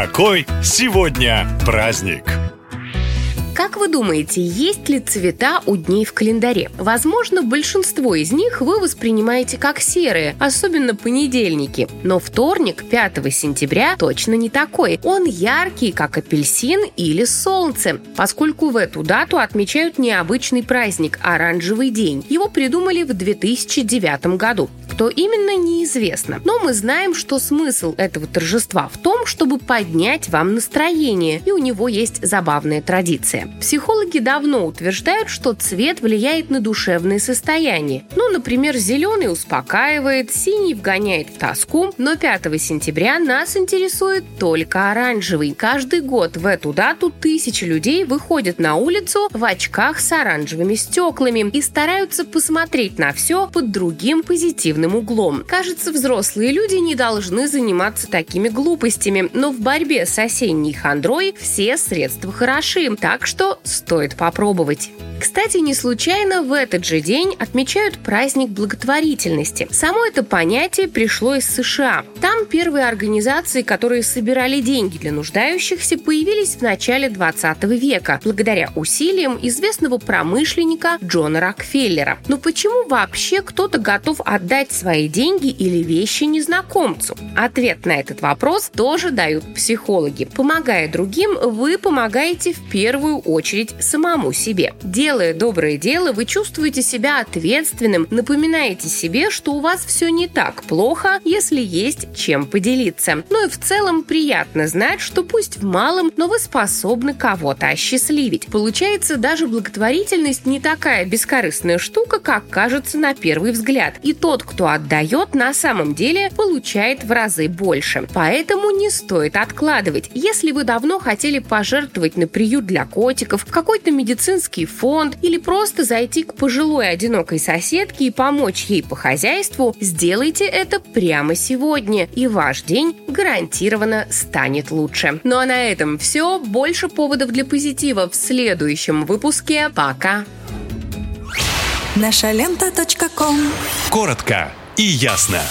Какой сегодня праздник? Как вы думаете, есть ли цвета у дней в календаре? Возможно, большинство из них вы воспринимаете как серые, особенно понедельники. Но вторник, 5 сентября, точно не такой. Он яркий, как апельсин или солнце, поскольку в эту дату отмечают необычный праздник – оранжевый день. Его придумали в 2009 году. Кто именно, неизвестно. Но мы знаем, что смысл этого торжества в том, чтобы поднять вам настроение, и у него есть забавная традиция. Психологи давно утверждают, что цвет влияет на душевное состояние. Ну, например, зеленый успокаивает, синий вгоняет в тоску, но 5 сентября нас интересует только оранжевый. Каждый год в эту дату тысячи людей выходят на улицу в очках с оранжевыми стеклами и стараются посмотреть на все под другим позитивным определенным углом. Кажется, взрослые люди не должны заниматься такими глупостями, но в борьбе с осенней хандрой все средства хороши, так что стоит попробовать. Кстати, не случайно в этот же день отмечают праздник благотворительности. Само это понятие пришло из США. Там первые организации, которые собирали деньги для нуждающихся, появились в начале 20 века, благодаря усилиям известного промышленника Джона Рокфеллера. Но почему вообще кто-то готов отдать свои деньги или вещи незнакомцу? Ответ на этот вопрос тоже дают психологи. Помогая другим, вы помогаете в первую очередь самому себе. Делая доброе дело, вы чувствуете себя ответственным, напоминаете себе, что у вас все не так плохо, если есть чем поделиться. Ну и в целом приятно знать, что пусть в малом, но вы способны кого-то осчастливить. Получается, даже благотворительность не такая бескорыстная штука, как кажется на первый взгляд. И тот, кто отдает, на самом деле получает в разы больше. Поэтому не стоит откладывать. Если вы давно хотели пожертвовать на приют для котиков, какой-то медицинский фонд или просто зайти к пожилой одинокой соседке и помочь ей по хозяйству, сделайте это прямо сегодня, и ваш день гарантированно станет лучше. Ну а на этом все. Больше поводов для позитива в следующем выпуске. Пока! Наша лента. Коротко и ясно.